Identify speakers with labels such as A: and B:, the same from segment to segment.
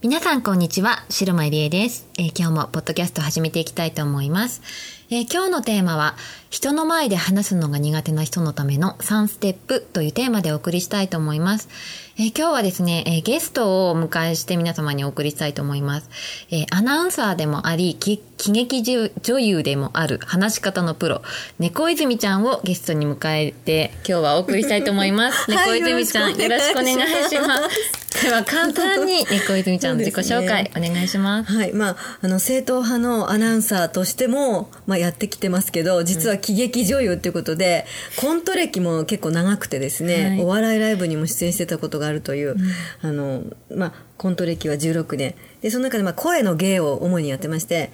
A: 皆さんこんにちは、白間入江です、えー、今日もポッドキャスト始めていきたいと思います。えー、今日のテーマは、人の前で話すのが苦手な人のための3ステップというテーマでお送りしたいと思います。えー、今日はですね、えー、ゲストをお迎えして皆様にお送りしたいと思います。えアナウンサーでもあり、喜劇女優でもある話し方のプロ、猫泉ちゃんをゲストに迎えて今日はお送りしたいと思い ます。猫泉ちゃん、よろしくお願いします。では簡単に猫泉ちゃんの自己紹介、お願いします。
B: はい、まあ、あの、正統派のアナウンサーとしても、まあ、やってきてますけど実は喜劇女優っていうことで、うん、コント歴も結構長くてですね、はい、お笑いライブにも出演してたことがあるという、うん、あのまあコント歴は16年。でその中でまあ声の芸を主にやってまして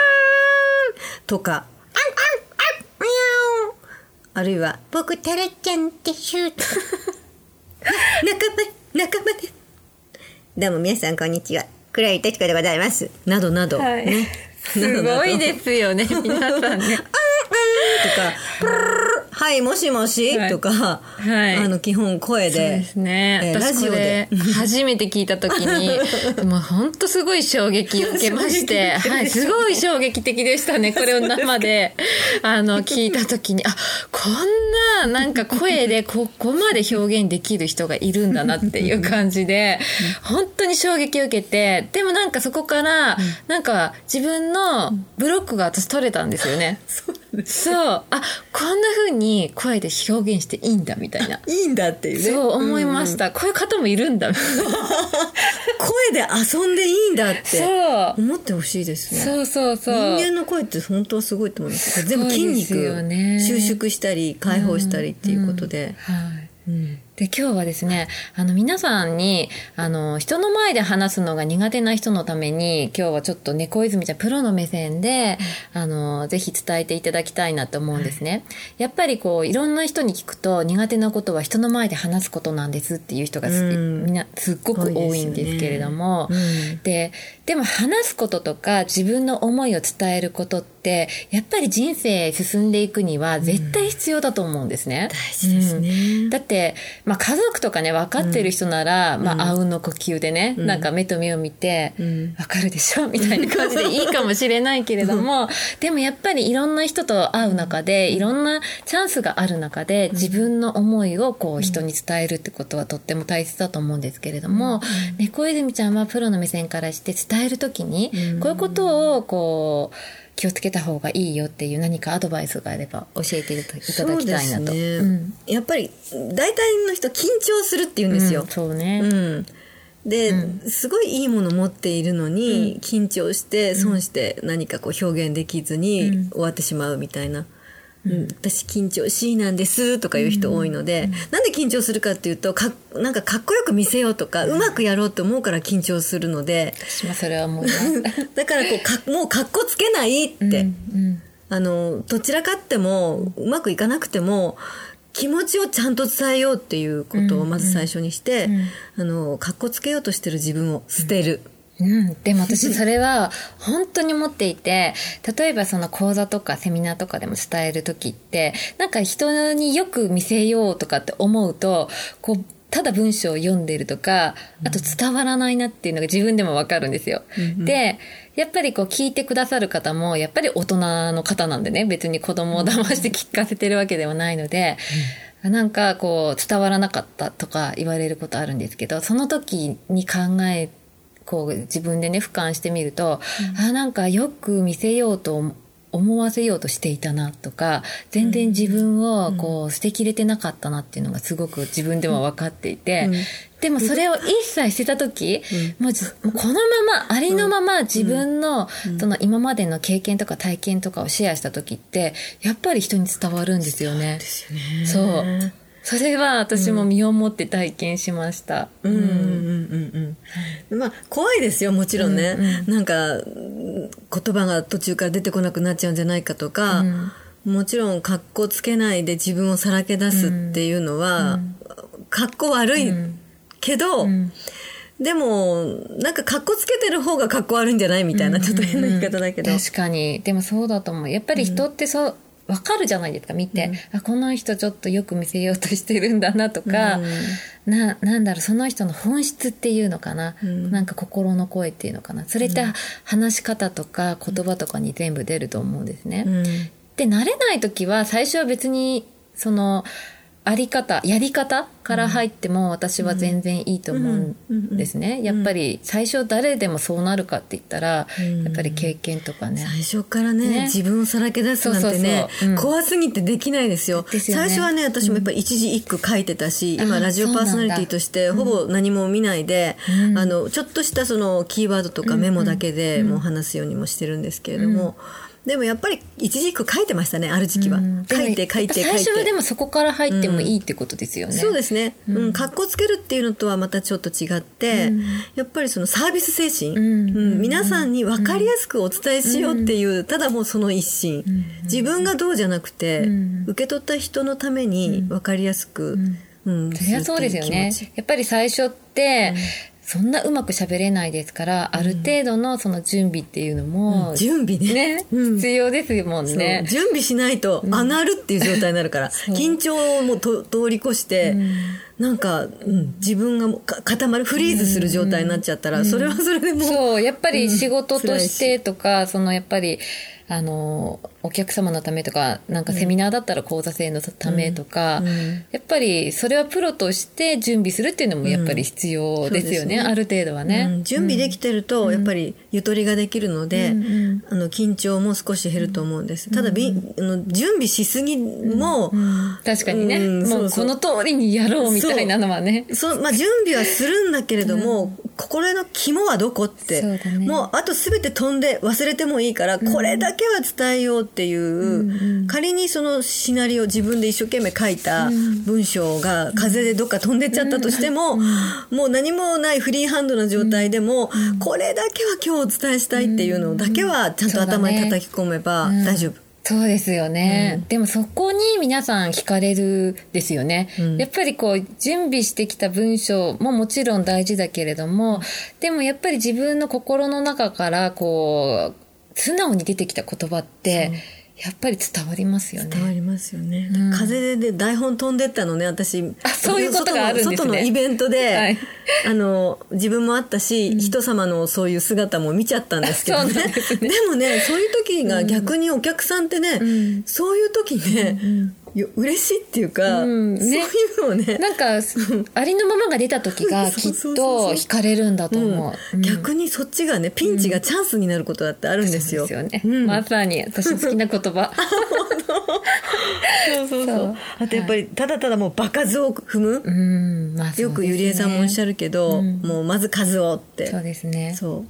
B: 「とか「あるいは「僕タラちゃんでしゅ」とか「仲間仲間で」どうも皆さんこんにちは。黒井とち子でございます。などなど、
A: はい、ね。すごいですよね。皆さんね。
B: とか「はいもしもし」とか、はい、あの基本声でそう
A: ですね、えー、ラジオで。初めて聞いた時に もう本当すごい衝撃を受けましてはい、すごい衝撃的でしたね これを生で。あの聞いた時にあこんななんか声でここまで表現できる人がいるんだなっていう感じで本当に衝撃を受けてでもなんかそこからなんか自分のブロックが私取れたんですよね。そうあこんな風に声で表現していいんだみたいな。
B: いいんだっていうね。
A: そう思いました、うん、こういう方もいるんだ
B: 声で遊んでいいんだって思ってほしいですね。
A: そうそうそう。
B: 人間の声って本当はすごいと思います全部筋肉収縮したり解放したりっていうことで、
A: うんうん、はい、うんで、今日はですね、あの、皆さんに、あの、人の前で話すのが苦手な人のために、今日はちょっと猫泉ちゃん、プロの目線で、あの、ぜひ伝えていただきたいなと思うんですね。やっぱりこう、いろんな人に聞くと、苦手なことは人の前で話すことなんですっていう人がす、みんなすっごく多いんですけれども、で、ね。で、でも話すこととか、自分の思いを伝えることって、やっぱり人生進んでいくには絶対必要だと思うんですね。
B: 大事ですね。
A: だって、まあ、家族とかね、分かってる人なら、うん、まあ、あうんの呼吸でね、うん、なんか目と目を見て、うん、分かるでしょ？みたいな感じでいいかもしれないけれども、でもやっぱりいろんな人と会う中で、いろんなチャンスがある中で、自分の思いをこう、人に伝えるってことはとっても大切だと思うんですけれども、猫泉ちゃんはプロの目線からして伝えるときに、こういうことをこう、気をつけた方がいいよっていう何かアドバイスがあれば教えていただきたいなと。ね
B: うん、やっぱり大体の人緊張するって言うんですよ。うん、
A: そうね。
B: うんで、うん、すごいいいもの持っているのに、緊張して損して何かこう表現できずに終わってしまうみたいな。うん、私緊張しいなんですとかいう人多いので、うん、なんで緊張するかっていうとかなんかかっこよく見せようとか、うまくやろうと思うから緊張するので
A: 私もそれは思います
B: だからこうかもうかっこつけないって、うんうん、あのどちらかってもうまくいかなくても気持ちをちゃんと伝えようっていうことをまず最初にして、うんうん、あのかっこつけようとしてる自分を捨てる。
A: うん、でも私それは本当に思っていて、例えばその講座とかセミナーとかでも伝える時って、なんか人によく見せようとかって思うと、こう、ただ文章を読んでるとか、あと伝わらないなっていうのが自分でもわかるんですよ。うん、で、やっぱりこう聞いてくださる方も、やっぱり大人の方なんでね、別に子供を騙して聞かせてるわけではないので、うん、なんかこう伝わらなかったとか言われることあるんですけど、その時に考えて、こう自分でね俯瞰してみると、うん、あなんかよく見せようと思わせようとしていたなとか全然自分をこう捨てきれてなかったなっていうのがすごく自分でも分かっていて、
B: うん。
A: でもそれを一切捨てた時、もうじもうこのままありのまま自分のその今までの経験とか体験とかをシェアした時ってやっぱり人に伝わるんですよね。
B: ですよね。
A: そうそれは私も身をもって体験しました。
B: うん。うん。うんうんまあ怖いですよもちろんね、なんかうん。言葉が途中から出てこなくなっちゃうんじゃないかとか、もちろん格好つけないで自分をさらけ出すっていうのは、格好悪いけど、でもなんか格好つけてる方が格好悪いんじゃないみたいな、ちょっと変な言い方だけど、
A: 確かに。でもそうだと思う。やっぱり人ってそう、わかるじゃないですか見て、あこの人ちょっとよく見せようとしてるんだなとか、ななんだろうその人の本質っていうのかな、なんか心の声っていうのかな。それって話し方とか言葉とかに全部出ると思うんですね。
B: うん。
A: で慣れない時は最初は別にそのあり方やり方から入っても私は全然いいと思うんですね。やっぱり最初誰でもそうなるかって言ったら、やっぱり経験とかね。
B: 最初からね
A: ね。
B: 自分をさらけ出すなんてね
A: そうそうそう。うん。
B: 怖すぎてできないですよ。
A: ですよね。
B: 最初はね私もやっぱり一字一句書いてたし、今
A: あ
B: ラジオパーソナリティとしてほぼ何も見ないで、あのちょっとしたそのキーワードとかメモだけでもう話すようにもしてるんですけれども、でもやっぱり一字一句書いてましたねある時期は、
A: うん。
B: 書いて書いて書いて。
A: 最初はでもそこから入ってもいいってことですよね。
B: そうですね、うん、格好つけるっていうのとはまたちょっと違って、やっぱりそのサービス精神、うん。皆さんに分かりやすくお伝えしようっていう、ただもうその一心、自分がどうじゃなくて、受け取った人のために分かりやすく、うん。
A: そりゃそうですよね。やっぱり最初って、そんなうまく喋れないですから、ある程度のその準備っていうのも、
B: 準備ね。
A: ね、
B: うん。
A: 必要ですもんね。
B: 準備しないと上がるっていう状態になるから、
A: う。
B: 緊張もと通り越して、なんか、うん自分が固まるフリーズする状態になっちゃったら、それはそれでもう
A: そう、やっぱり仕事としてとか、そのやっぱり、あの、お客様のためとか、なんかセミナーだったら講座生のためとか、やっぱりそれはプロとして準備するっていうのもやっぱり必要ですよね、
B: うんね。
A: ある程度はね。
B: うん。準備できてると、やっぱりゆとりができるので、あの緊張も少し減ると思うんです。ただ、びあの準備しすぎも、
A: 確かにね、
B: うん
A: も
B: そううそう。
A: この通りにやろうみたいなのはね。
B: そう。まあ、準備はするんだけれども、心の肝はどこって、
A: そうだね。
B: もうあと全て飛んで忘れてもいいから、これだけは伝えようっていう、仮にそのシナリオ自分で一生懸命書いた文章が風でどっか飛んでっちゃったとしても、もう何もないフリーハンドな状態でも、これだけは今日お伝えしたいっていうのだけはちゃんと頭に叩き込めば大丈夫。
A: そうですよね、でもそこに皆さん惹かれるですよね、やっぱりこう準備してきた文章ももちろん大事だけれども、でもやっぱり自分の心の中からこう素直に出てきた言葉ってやっぱり伝わりますよね。
B: 伝わりますよね、風で台本飛んでったのね私。
A: あそういうことがあるんですね。
B: 外のイベントで、
A: はい。
B: あの自分もあったし、人様のそういう姿も見ちゃったんですけどね。
A: ですね。
B: でもねそういう時が逆にお客さんってね、そういう時ね、よ嬉しいっていうか、
A: うんね。
B: そういうのをね
A: なんかありのままが出た時が きっ
B: そうそうそう。
A: と
B: そう
A: 惹かれるんだと思う、
B: うん。逆にそっちがねピンチがチャンスになることだってあるんですよ。
A: ですよね、
B: うん。
A: まさに私の好きな言葉。
B: そうそうそ
A: そう。う。
B: あとやっぱりただただもう場数を踏む。
A: うんまあ
B: よくゆりえさんもおっしゃ
A: る
B: るけど、もうまず数をって。
A: そうですね。
B: そ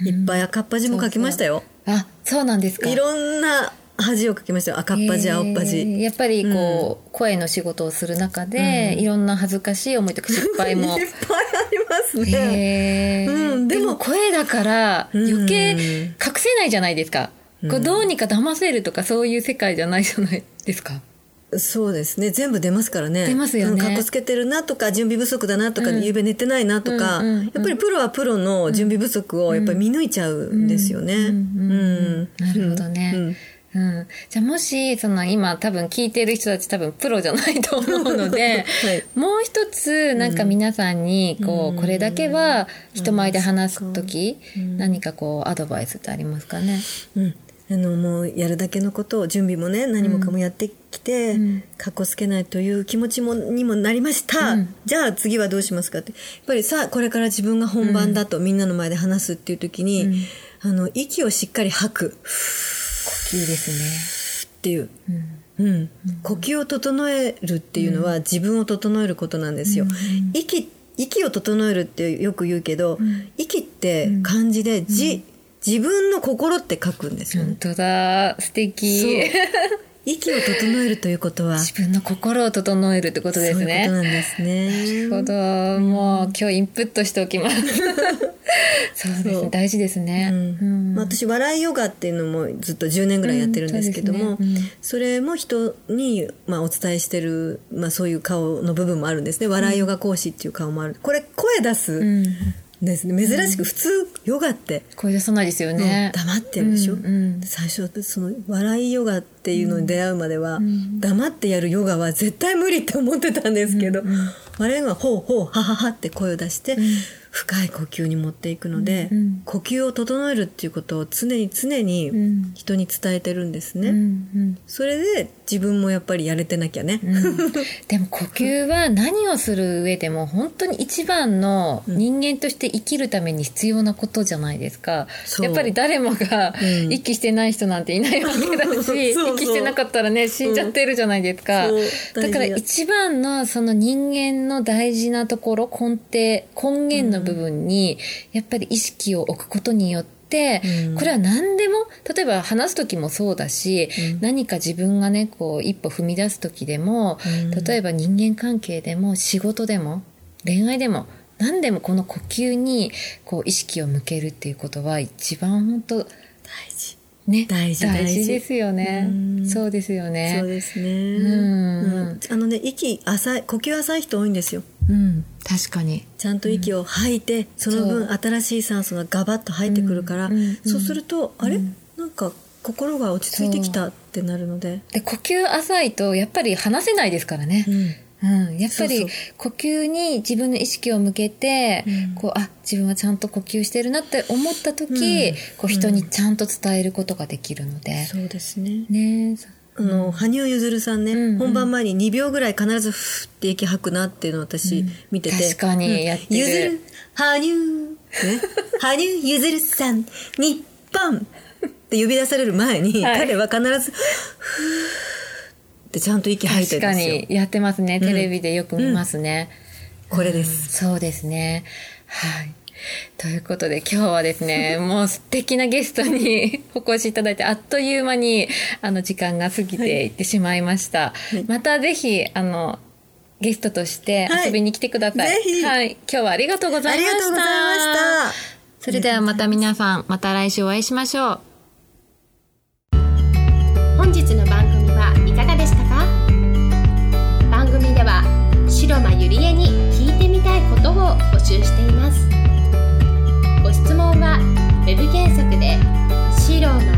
B: う。いっぱい赤っ端も書きましたよ。
A: あそうなんですか。
B: いろんな恥を書きましたよ。赤っ端、青っ
A: えー
B: 端。
A: やっぱりこう、声の仕事をする中で、いろんな恥ずかしい思いとか失敗も。
B: いっぱいありますね。
A: へー。
B: うん
A: でも声だから余計
B: うん
A: 隠せないじゃないですか、こうどうにか騙せるとかそういう世界じゃないじゃないですか。
B: そうですね。全部出ますからね。
A: 出ますよね。
B: うんかっこつけてるなとか準備不足だなとか、
A: うん。
B: ゆうべ寝てないなとか、
A: うんうんうん。
B: やっぱりプロはプロの準備不足をやっぱり見抜いちゃうんですよね。うん。
A: なるほどね、
B: うん
A: うん、じゃあもしその今多分聞いてる人たち多分プロじゃないと思うので、
B: はい。
A: もう一つなんか皆さんにこう、これだけは人前で話す時、何かこうアドバイスってありますかね？
B: うん。あのもうやるだけのことを準備もね何もかもやってきて、かっこつけないという気持ちもにもなりました、じゃあ次はどうしますかって。やっぱりさあこれから自分が本番だと、みんなの前で話すっていう時に、あの息をしっかり吐く。呼
A: いいです
B: っていう、うん。呼吸を整えるっていうのは自分を整えることなんですよ。息息を整えるってよく言うけど、息って漢字でじ、自分の心って書くんですよ、
A: ね、本当だ。素敵。
B: 息を整えるということは
A: 自分の心を整えるってことですね。
B: そういうことなんですね。
A: なるほど。もう今日インプットしておきます。そうですね。大事ですね。
B: うん。まあ、私笑いヨガっていうのもずっと10年ぐらいやってるんですけども、うんそね、それも人にまあお伝えしてるまあそういう顔の部分もあるんですね。笑いヨガ講師っていう顔もある。これ声出す。ですね。珍しく普通、ヨガって。
A: 声出さないですよね、
B: うん、黙ってるでしょ、うん。うん、最初その笑いヨガっていうのに出会うまでは、うん、黙ってやるヨガは絶対無理って思ってたんですけど、うん。うん、笑いヨガはほうほうはははって声を出して、深い呼吸に持っていくので、うん、呼吸を整えるっていうことを常に常に人に伝えてるんですね、うんうん、それで自分もやっぱりやれてなきゃね、
A: でも呼吸は何をする上でも本当に一番の人間として生きるために必要なことじゃないですか、やっぱり誰もが息してない人なんていないわけだし息してなかったらね死んじゃってるじゃないですか、だから一番のその人間の大事なところ根底根源の部分にやっぱり意識を置くことによって、これは何でも例えば話す時もそうだし、何か自分がねこう一歩踏み出す時でも、例えば人間関係でも仕事でも恋愛でも何でもこの呼吸にこう意識を向けるっていうことは一番本当大
B: 事。
A: ね、大事大事ですよね。そうですよね。
B: そうですね。うん。あのね、息浅い、呼吸浅い人多いんですよ。
A: うん、確かに。
B: ちゃんと息を吐いて、うん、その分新しい酸素がガバッと入ってくるから、うん、そうすると、あれ、なんか心が落ち着いてきたってなるので。
A: で、呼吸浅いと、やっぱり話せないですからね。うん、やっぱり呼吸に自分の意識を向けて、うん、こうあ自分はちゃんと呼吸してるなって思った時、うん、こう人にちゃんと伝えることができるので、
B: そうですね。
A: ね
B: あの、羽生結弦さんね、うんうん、本番前に2秒ぐらい必ずふって息吐くなっていうのを私見てて、
A: 確かにやってる、
B: ゆず羽生、ね、羽生結弦さん日本。って呼び出される前に、はい、彼は必ずふーってちゃんと息吐いて
A: るんですよ。確かにやってますね。テレビでよく見ますね、
B: うん、これです、
A: うん、そうですね。はいということで今日はですね、もう素敵なゲストに お越しいただいて、あっという間にあの時間が過ぎていってしまいました。はい、またぜひ、あの、ゲストとして遊びに来てください。はい、はい、今日はありがとうございました。ありがとうございました。それではまた皆さん、また来週お会いしましょう。
C: 本日の番組はいかがでしたか？番組では白間ゆりえに聞いてみたいことを募集していますご質問は web 検索で「白間